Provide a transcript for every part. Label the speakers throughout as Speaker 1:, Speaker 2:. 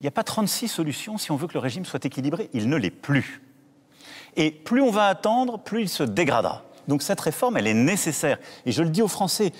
Speaker 1: Il n'y a pas 36 solutions si on veut que le régime soit équilibré. Il ne l'est plus. Et plus on va attendre, plus il se dégradera. Donc cette réforme, elle est nécessaire. Et je le dis aux Français,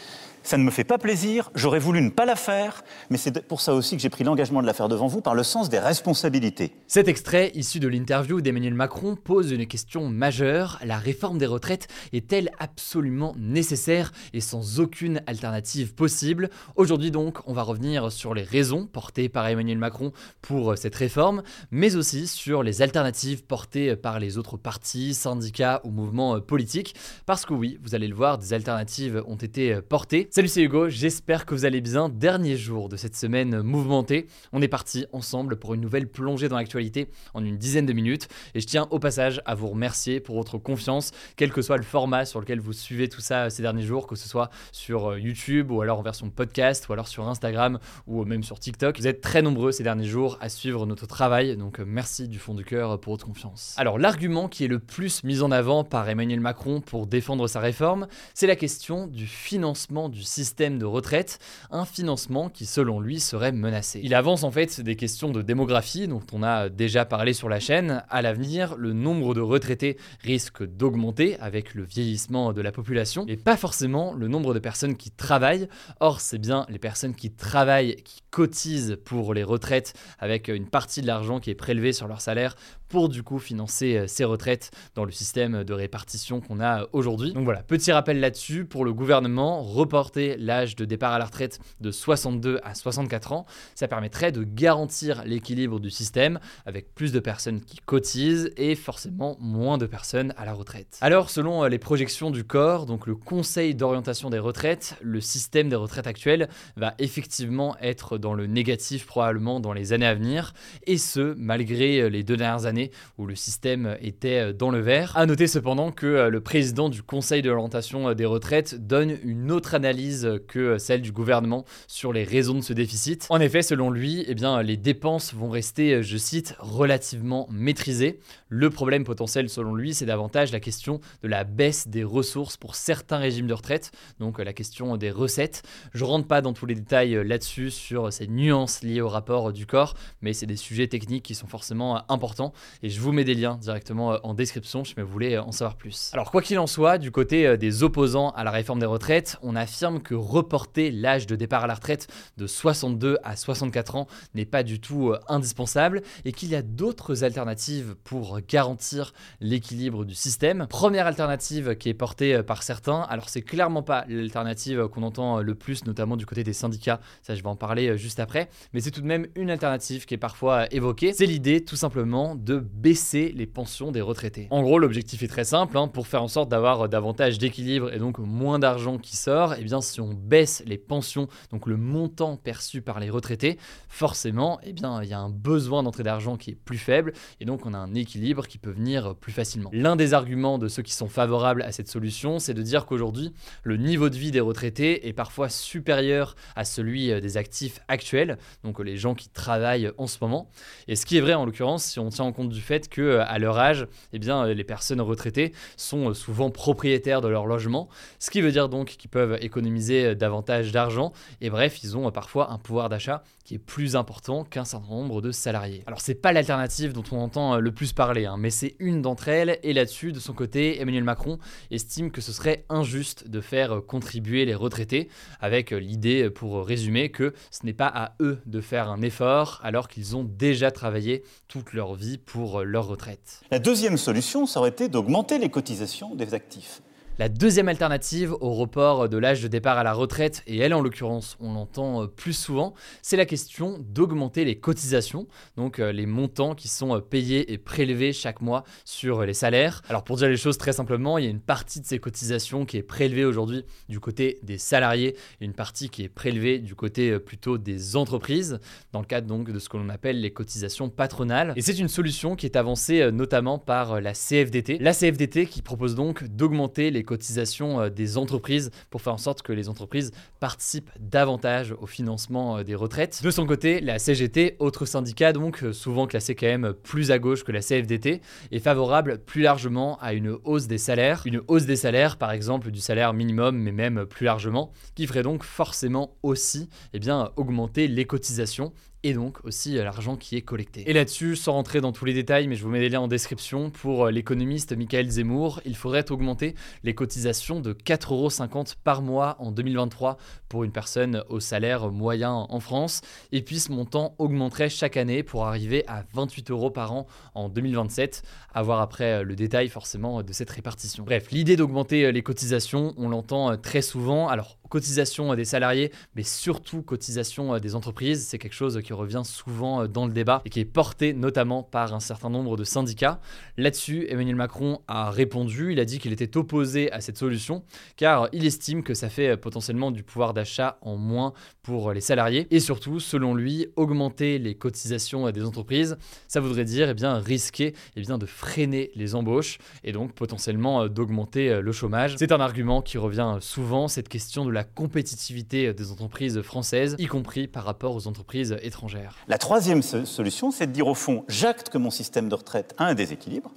Speaker 1: ça ne me fait pas plaisir, j'aurais voulu ne pas la faire, mais c'est pour ça aussi que j'ai pris l'engagement de la faire devant vous par le sens des responsabilités.
Speaker 2: Cet extrait, issu de l'interview d'Emmanuel Macron, pose une question majeure. La réforme des retraites est-elle absolument nécessaire et sans aucune alternative possible? Aujourd'hui donc, on va revenir sur les raisons portées par Emmanuel Macron pour cette réforme, mais aussi sur les alternatives portées par les autres partis, syndicats ou mouvements politiques. Parce que oui, vous allez le voir, des alternatives ont été portées. Salut, c'est Hugo, j'espère que vous allez bien. Dernier jour de cette semaine mouvementée. On est parti ensemble pour une nouvelle plongée dans l'actualité en une dizaine de minutes. Et je tiens au passage à vous remercier pour votre confiance, quel que soit le format sur lequel vous suivez tout ça ces derniers jours, que ce soit sur YouTube ou alors en version podcast ou alors sur Instagram ou même sur TikTok. Vous êtes très nombreux ces derniers jours à suivre notre travail, donc merci du fond du cœur pour votre confiance. Alors l'argument qui est le plus mis en avant par Emmanuel Macron pour défendre sa réforme, c'est la question du financement du système de retraite, un financement qui selon lui serait menacé. Il avance en fait des questions de démographie dont on a déjà parlé sur la chaîne. À l'avenir, le nombre de retraités risque d'augmenter avec le vieillissement de la population et pas forcément le nombre de personnes qui travaillent. Or, c'est bien les personnes qui travaillent qui cotisent pour les retraites avec une partie de l'argent qui est prélevé sur leur salaire pour du coup financer ces retraites dans le système de répartition qu'on a aujourd'hui. Donc voilà, petit rappel là-dessus pour le gouvernement, reporter l'âge de départ à la retraite de 62 à 64 ans, ça permettrait de garantir l'équilibre du système avec plus de personnes qui cotisent et forcément moins de personnes à la retraite. Alors selon les projections du corps, donc le Conseil d'orientation des retraites, le système des retraites actuel va effectivement être dans le négatif probablement dans les années à venir et ce malgré les deux dernières années où le système était dans le vert. A noter cependant que le président du Conseil de l'orientation des retraites donne une autre analyse que celle du gouvernement sur les raisons de ce déficit. En effet, selon lui, eh bien, les dépenses vont rester, je cite, relativement maîtrisées. Le problème potentiel, selon lui, c'est davantage la question de la baisse des ressources pour certains régimes de retraite, donc la question des recettes. Je rentre pas dans tous les détails là-dessus sur ces nuances liées au rapport du corps, mais c'est des sujets techniques qui sont forcément importants et je vous mets des liens directement en description si vous voulez en savoir plus. Alors quoi qu'il en soit, du côté des opposants à la réforme des retraites, on affirme que reporter l'âge de départ à la retraite de 62 à 64 ans n'est pas du tout indispensable et qu'il y a d'autres alternatives pour garantir l'équilibre du système. Première alternative qui est portée par certains, alors c'est clairement pas l'alternative qu'on entend le plus, notamment du côté des syndicats, ça je vais en parler juste après, mais c'est tout de même une alternative qui est parfois évoquée, c'est l'idée tout simplement de baisser les pensions des retraités. En gros, l'objectif est très simple, hein, pour faire en sorte d'avoir davantage d'équilibre et donc moins d'argent qui sort, et eh bien si on baisse les pensions, donc le montant perçu par les retraités, forcément, eh bien il y a un besoin d'entrée d'argent qui est plus faible, et donc on a un équilibre qui peut venir plus facilement. L'un des arguments de ceux qui sont favorables à cette solution, c'est de dire qu'aujourd'hui, le niveau de vie des retraités est parfois supérieur à celui des actifs actuels, donc les gens qui travaillent en ce moment. Et ce qui est vrai en l'occurrence, si on tient en compte du fait que à leur âge, eh bien, les personnes retraitées sont souvent propriétaires de leur logement, ce qui veut dire donc qu'ils peuvent économiser davantage d'argent. Et bref, ils ont parfois un pouvoir d'achat qui est plus important qu'un certain nombre de salariés. Alors c'est pas l'alternative dont on entend le plus parler, hein, mais c'est une d'entre elles. Et là-dessus, de son côté, Emmanuel Macron estime que ce serait injuste de faire contribuer les retraités, avec l'idée, pour résumer, que ce n'est pas à eux de faire un effort alors qu'ils ont déjà travaillé toute leur vie pour retraite.
Speaker 1: La deuxième solution, ça aurait été d'augmenter les cotisations des actifs.
Speaker 2: La deuxième alternative au report de l'âge de départ à la retraite, et elle en l'occurrence on l'entend euh, plus souvent, c'est la question d'augmenter les cotisations, donc euh, les montants qui sont euh, payés et prélevés chaque mois sur les salaires. Alors pour dire les choses très simplement, il y a une partie de ces cotisations qui est prélevée aujourd'hui du côté des salariés une partie qui est prélevée du côté plutôt des entreprises, dans le cadre donc de ce que l'on appelle les cotisations patronales. Et c'est une solution qui est avancée notamment par la CFDT. La CFDT qui propose donc d'augmenter les cotisations des entreprises pour faire en sorte que les entreprises participent davantage au financement euh, des retraites. De son côté, la CGT, autre syndicat donc euh, souvent classé quand même plus à gauche que la CFDT, est favorable plus largement à une hausse des salaires, une hausse des salaires par exemple du salaire minimum mais même plus largement, qui ferait donc forcément aussi eh bien, augmenter les cotisations et donc aussi euh, l'argent qui est collecté. Et là-dessus, sans rentrer dans tous les détails, mais je vous mets les liens en description, pour euh, l'économiste Michael Zemmour, il faudrait augmenter les cotisations de 4,50€ par mois en 2023 pour une personne au salaire moyen en France, et puis ce montant augmenterait chaque année pour arriver à 28 euros par an en 2027, à voir après euh, le détail forcément de cette répartition. Bref, l'idée d'augmenter les cotisations, on l'entend très souvent, alors cotisation des salariés, mais surtout cotisation des entreprises. C'est quelque chose qui revient souvent dans le débat et qui est porté notamment par un certain nombre de syndicats. Là-dessus, Emmanuel Macron a répondu, il a dit qu'il était opposé à cette solution car il estime que ça fait potentiellement du pouvoir d'achat en moins pour les salariés et surtout, selon lui, augmenter les cotisations des entreprises, ça voudrait dire eh bien, risquer eh bien, de freiner les embauches et donc potentiellement d'augmenter le chômage. C'est un argument qui revient souvent, cette question de la compétitivité des entreprises françaises, y compris par rapport aux entreprises étrangères.
Speaker 1: La troisième solution, c'est de dire au fond, j'acte que mon système de retraite a un déséquilibre,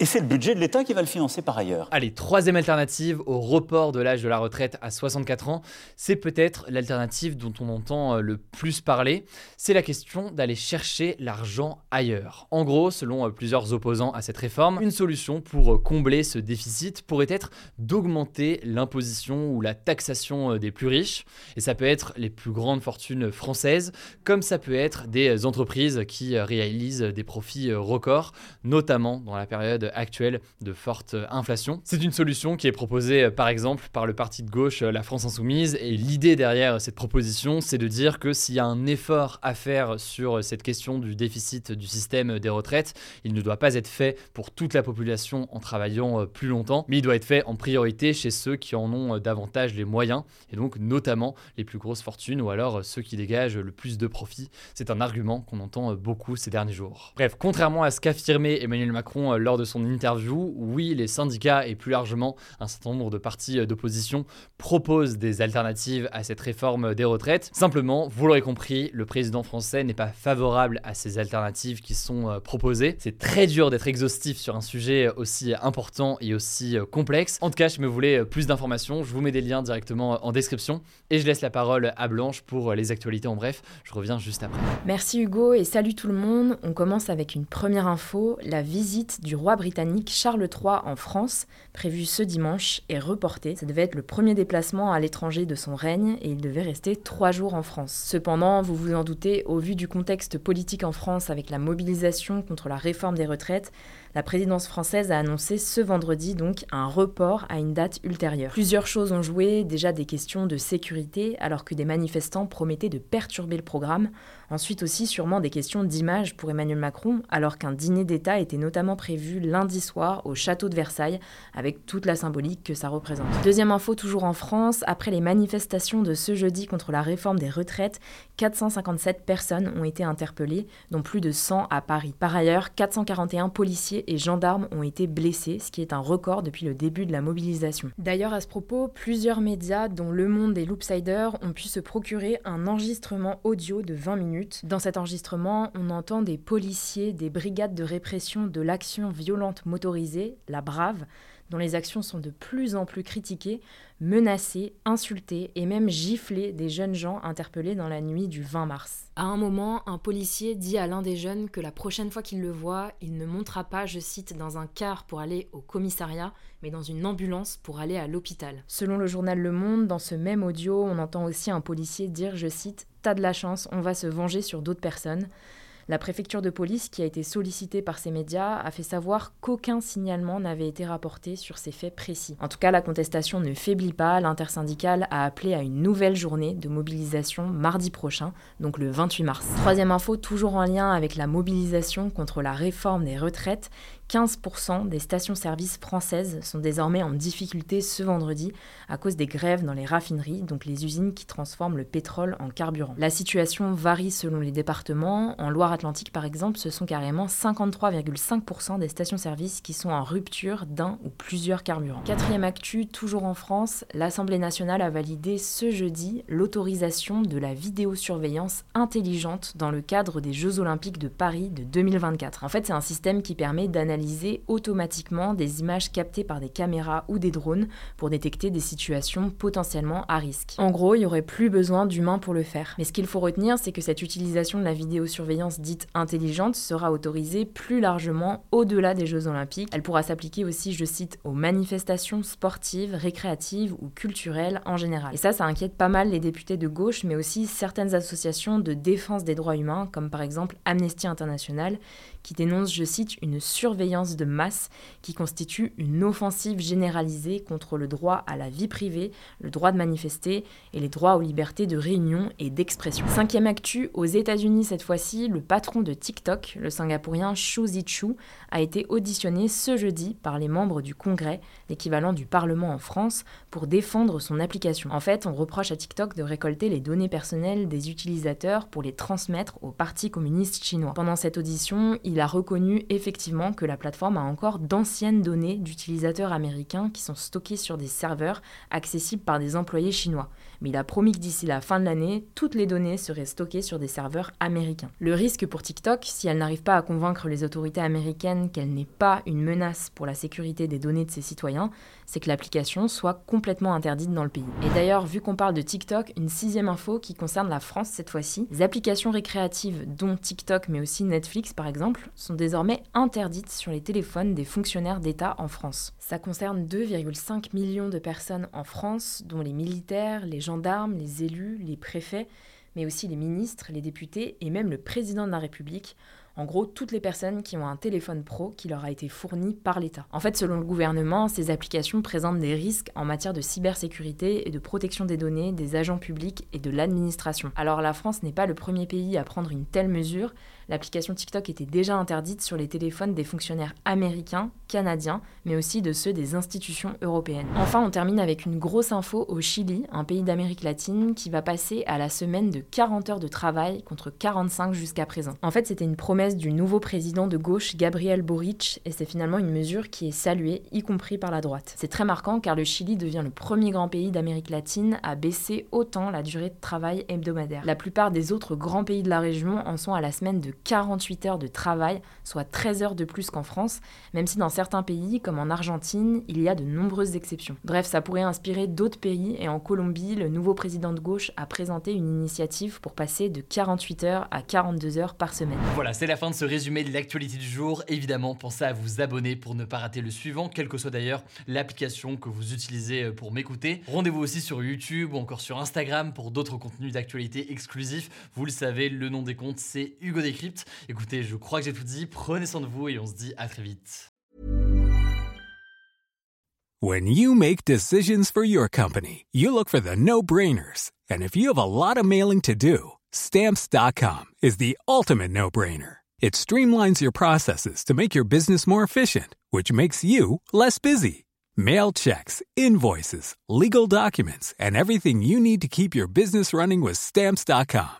Speaker 1: et c'est le budget de l'État qui va le financer par ailleurs.
Speaker 2: Allez, troisième alternative au report de l'âge de la retraite à 64 ans, c'est peut-être l'alternative dont on entend euh, le plus parler, c'est la question d'aller chercher l'argent ailleurs. En gros, selon euh, plusieurs opposants à cette réforme, une solution pour euh, combler ce déficit pourrait être d'augmenter l'imposition ou la taxation des plus riches, et ça peut être les plus grandes fortunes françaises, comme ça peut être des entreprises qui réalisent des profits records, notamment dans la période actuelle de forte inflation. C'est une solution qui est proposée euh, par exemple par le parti de gauche euh, La France Insoumise et l'idée derrière cette proposition c'est de dire que s'il y a un effort à faire sur cette question du déficit du système des retraites, il ne doit pas être fait pour toute la population en travaillant euh, plus longtemps, mais il doit être fait en priorité chez ceux qui en ont davantage les moyens et donc notamment les plus grosses fortunes ou alors ceux qui dégagent le plus de profits. C'est un argument qu'on entend beaucoup ces derniers jours. Bref, contrairement à ce qu'affirmait Emmanuel Macron lors de son interview, oui, les syndicats et plus largement un certain nombre de partis d'opposition proposent des alternatives à cette réforme des retraites. Simplement, vous l'aurez compris, le président français n'est pas favorable à ces alternatives qui sont euh, proposées. C'est très dur d'être exhaustif sur un sujet aussi important et aussi euh, complexe. En tout cas, je me voulais euh, plus d'informations, je vous mets des liens directement en description et je laisse la parole à Blanche pour les actualités en bref. Je reviens juste après.
Speaker 3: Merci Hugo et salut tout le monde. On commence avec une première info, la visite du roi britannique Charles III en France, prévu ce dimanche, est reporté. Ça devait être le premier déplacement à l'étranger de son règne et il devait rester trois jours en France. Cependant, vous vous en doutez, au vu du contexte politique en France avec la mobilisation contre la réforme des retraites, la présidence française a annoncé ce vendredi donc un report à une date ultérieure. Plusieurs choses ont joué, déjà des questions de sécurité alors que des manifestants promettaient de perturber le programme, ensuite aussi sûrement des questions d'image pour Emmanuel Macron alors qu'un dîner d'État était notamment prévu lundi soir au château de Versailles avec toute la symbolique que ça représente. Deuxième info toujours en France, après les manifestations de ce jeudi contre la réforme des retraites, 457 personnes ont été interpellées, dont plus de 100 à Paris. Par ailleurs, 441 policiers et gendarmes ont été blessés, ce qui est un record depuis le début de la mobilisation. D'ailleurs, à ce propos, plusieurs médias, dont Le Monde et Loopsider, ont pu se procurer un enregistrement audio de 20 minutes. Dans cet enregistrement, on entend des policiers des brigades de répression de l'action violente motorisée, la Brave, dont les actions sont de plus en plus critiquées, menacées, insultées et même giflées des jeunes gens interpellés dans la nuit du 20 mars. À un moment, un policier dit à l'un des jeunes que la prochaine fois qu'il le voit, il ne montera pas, je cite, dans un car pour aller au commissariat, mais dans une ambulance pour aller à l'hôpital. Selon le journal Le Monde, dans ce même audio, on entend aussi un policier dire, je cite, T'as de la chance, on va se venger sur d'autres personnes. La préfecture de police, qui a été sollicitée par ces médias, a fait savoir qu'aucun signalement n'avait été rapporté sur ces faits précis. En tout cas, la contestation ne faiblit pas. L'intersyndicale a appelé à une nouvelle journée de mobilisation mardi prochain, donc le 28 mars. Troisième info, toujours en lien avec la mobilisation contre la réforme des retraites, 15% des stations-service françaises sont désormais en difficulté ce vendredi à cause des grèves dans les raffineries, donc les usines qui transforment le pétrole en carburant. La situation varie selon les départements. En Loire-Atlantique, par exemple, ce sont carrément 53,5% des stations-service qui sont en rupture d'un ou plusieurs carburants. Quatrième actu, toujours en France, l'Assemblée nationale a validé ce jeudi l'autorisation de la vidéosurveillance intelligente dans le cadre des Jeux olympiques de Paris de 2024. En fait, c'est un système qui permet d'analyser automatiquement des images captées par des caméras ou des drones pour détecter des situations potentiellement à risque. En gros, il n'y aurait plus besoin d'humains pour le faire. Mais ce qu'il faut retenir, c'est que cette utilisation de la vidéosurveillance dite intelligente sera autorisée plus largement au-delà des Jeux olympiques. Elle pourra s'appliquer aussi, je cite, aux manifestations sportives, récréatives ou culturelles en général. Et ça, ça inquiète pas mal les députés de gauche, mais aussi certaines associations de défense des droits humains, comme par exemple Amnesty International, qui dénonce, je cite, une surveillance de masse qui constitue une offensive généralisée contre le droit à la vie privée, le droit de manifester et les droits aux libertés de réunion et d'expression. Cinquième actu, aux États-Unis cette fois-ci, le patron de TikTok, le singapourien Xu Zichu, a été auditionné ce jeudi par les membres du Congrès, l'équivalent du Parlement en France, pour défendre son application. En fait, on reproche à TikTok de récolter les données personnelles des utilisateurs pour les transmettre au Parti communiste chinois. Pendant cette audition, il a reconnu effectivement que la plateforme a encore d'anciennes données d'utilisateurs américains qui sont stockées sur des serveurs accessibles par des employés chinois. Mais il a promis que d'ici la fin de l'année, toutes les données seraient stockées sur des serveurs américains. Le risque pour TikTok, si elle n'arrive pas à convaincre les autorités américaines qu'elle n'est pas une menace pour la sécurité des données de ses citoyens, c'est que l'application soit complètement interdite dans le pays. Et d'ailleurs, vu qu'on parle de TikTok, une sixième info qui concerne la France cette fois-ci, les applications récréatives dont TikTok mais aussi Netflix par exemple sont désormais interdites sur les téléphones des fonctionnaires d'État en France. Ça concerne 2,5 millions de personnes en France, dont les militaires, les gendarmes, les élus, les préfets, mais aussi les ministres, les députés et même le président de la République en gros, toutes les personnes qui ont un téléphone pro qui leur a été fourni par l'État. En fait, selon le gouvernement, ces applications présentent des risques en matière de cybersécurité et de protection des données des agents publics et de l'administration. Alors la France n'est pas le premier pays à prendre une telle mesure. L'application TikTok était déjà interdite sur les téléphones des fonctionnaires américains, canadiens, mais aussi de ceux des institutions européennes. Enfin, on termine avec une grosse info au Chili, un pays d'Amérique latine qui va passer à la semaine de 40 heures de travail contre 45 jusqu'à présent. En fait, c'était une promesse du nouveau président de gauche Gabriel Boric et c'est finalement une mesure qui est saluée, y compris par la droite. C'est très marquant car le Chili devient le premier grand pays d'Amérique latine à baisser autant la durée de travail hebdomadaire. La plupart des autres grands pays de la région en sont à la semaine de 48 heures de travail, soit 13 heures de plus qu'en France, même si dans certains pays, comme en Argentine, il y a de nombreuses exceptions. Bref, ça pourrait inspirer d'autres pays et en Colombie, le nouveau président de gauche a présenté une initiative pour passer de 48 heures à 42 heures par semaine.
Speaker 2: Voilà, c'est la fin de ce résumé de l'actualité du jour. Évidemment, pensez à vous abonner pour ne pas rater le suivant, quelle que soit d'ailleurs l'application que vous utilisez euh, pour m'écouter. Rendez-vous aussi sur YouTube ou encore sur Instagram pour d'autres contenus d'actualité exclusifs. Vous le savez, le nom des comptes, c'est Hugo Écoutez, je crois que j'ai tout dit. Prenez soin de vous et on se dit à très vite.
Speaker 4: When you make decisions for your company, you look for the no-brainers. And if you have a lot of mailing to do, stamps.com is the ultimate no-brainer. It streamlines your processes to make your business more efficient, which makes you less busy. Mail checks, invoices, legal documents, and everything you need to keep your business running with Stamps.com.